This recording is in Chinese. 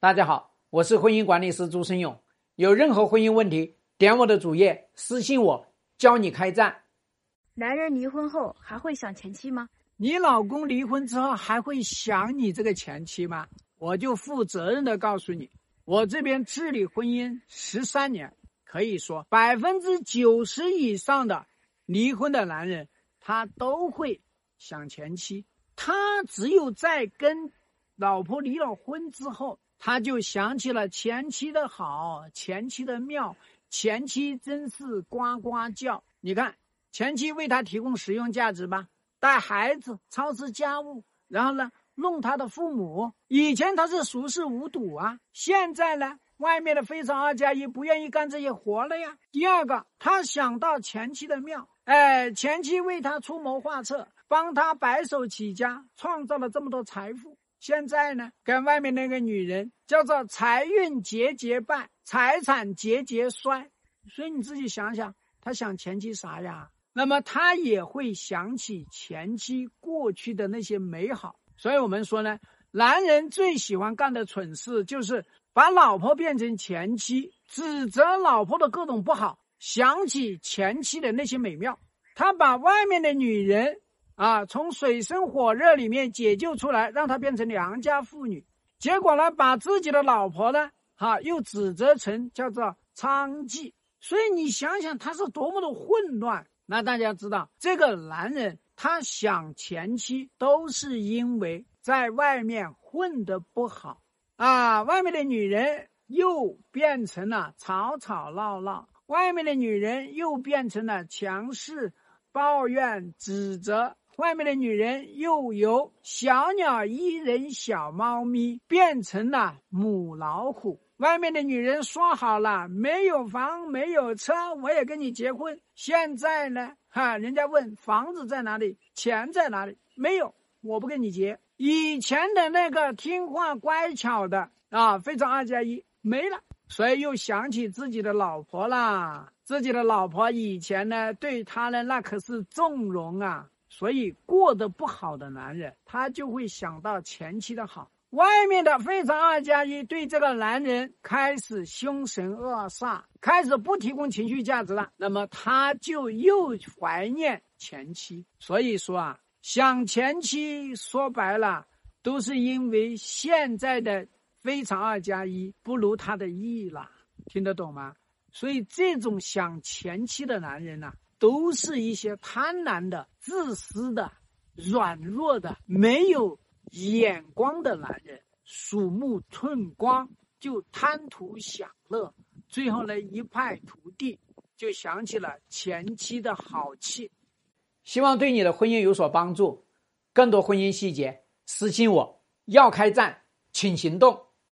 大家好，我是婚姻管理师朱生勇。有任何婚姻问题，点我的主页私信我，教你开战。男人离婚后还会想前妻吗？你老公离婚之后还会想你这个前妻吗？我就负责任的告诉你，我这边治理婚姻十三年，可以说百分之九十以上的离婚的男人，他都会想前妻。他只有在跟老婆离了婚之后。他就想起了前妻的好，前妻的妙，前妻真是呱呱叫。你看，前妻为他提供实用价值吧，带孩子、操持家务，然后呢，弄他的父母。以前他是熟视无睹啊，现在呢，外面的非常二加一不愿意干这些活了呀。第二个，他想到前妻的妙，哎，前妻为他出谋划策，帮他白手起家，创造了这么多财富。现在呢，跟外面那个女人叫做财运节节败，财产节节衰，所以你自己想想，他想前妻啥呀？那么他也会想起前妻过去的那些美好。所以我们说呢，男人最喜欢干的蠢事就是把老婆变成前妻，指责老婆的各种不好，想起前妻的那些美妙。他把外面的女人。啊，从水深火热里面解救出来，让她变成良家妇女，结果呢，把自己的老婆呢，哈，又指责成叫做娼妓。所以你想想，他是多么的混乱。那大家知道，这个男人他想前妻，都是因为在外面混得不好啊，外面的女人又变成了吵吵闹闹，外面的女人又变成了强势、抱怨、指责。外面的女人又由小鸟依人、小猫咪变成了母老虎。外面的女人说好了，没有房没有车，我也跟你结婚。现在呢，哈，人家问房子在哪里，钱在哪里？没有，我不跟你结。以前的那个听话乖巧的啊，非常二加一没了，所以又想起自己的老婆啦。自己的老婆以前呢，对他呢，那可是纵容啊。所以过得不好的男人，他就会想到前妻的好。外面的非常二加一对这个男人开始凶神恶煞，开始不提供情绪价值了，那么他就又怀念前妻。所以说啊，想前妻说白了，都是因为现在的非常二加一不如他的意了，听得懂吗？所以这种想前妻的男人呢？都是一些贪婪的、自私的、软弱的、没有眼光的男人，鼠目寸光，就贪图享乐，最后呢一败涂地，就想起了前妻的好气。希望对你的婚姻有所帮助。更多婚姻细节，私信我。要开战，请行动。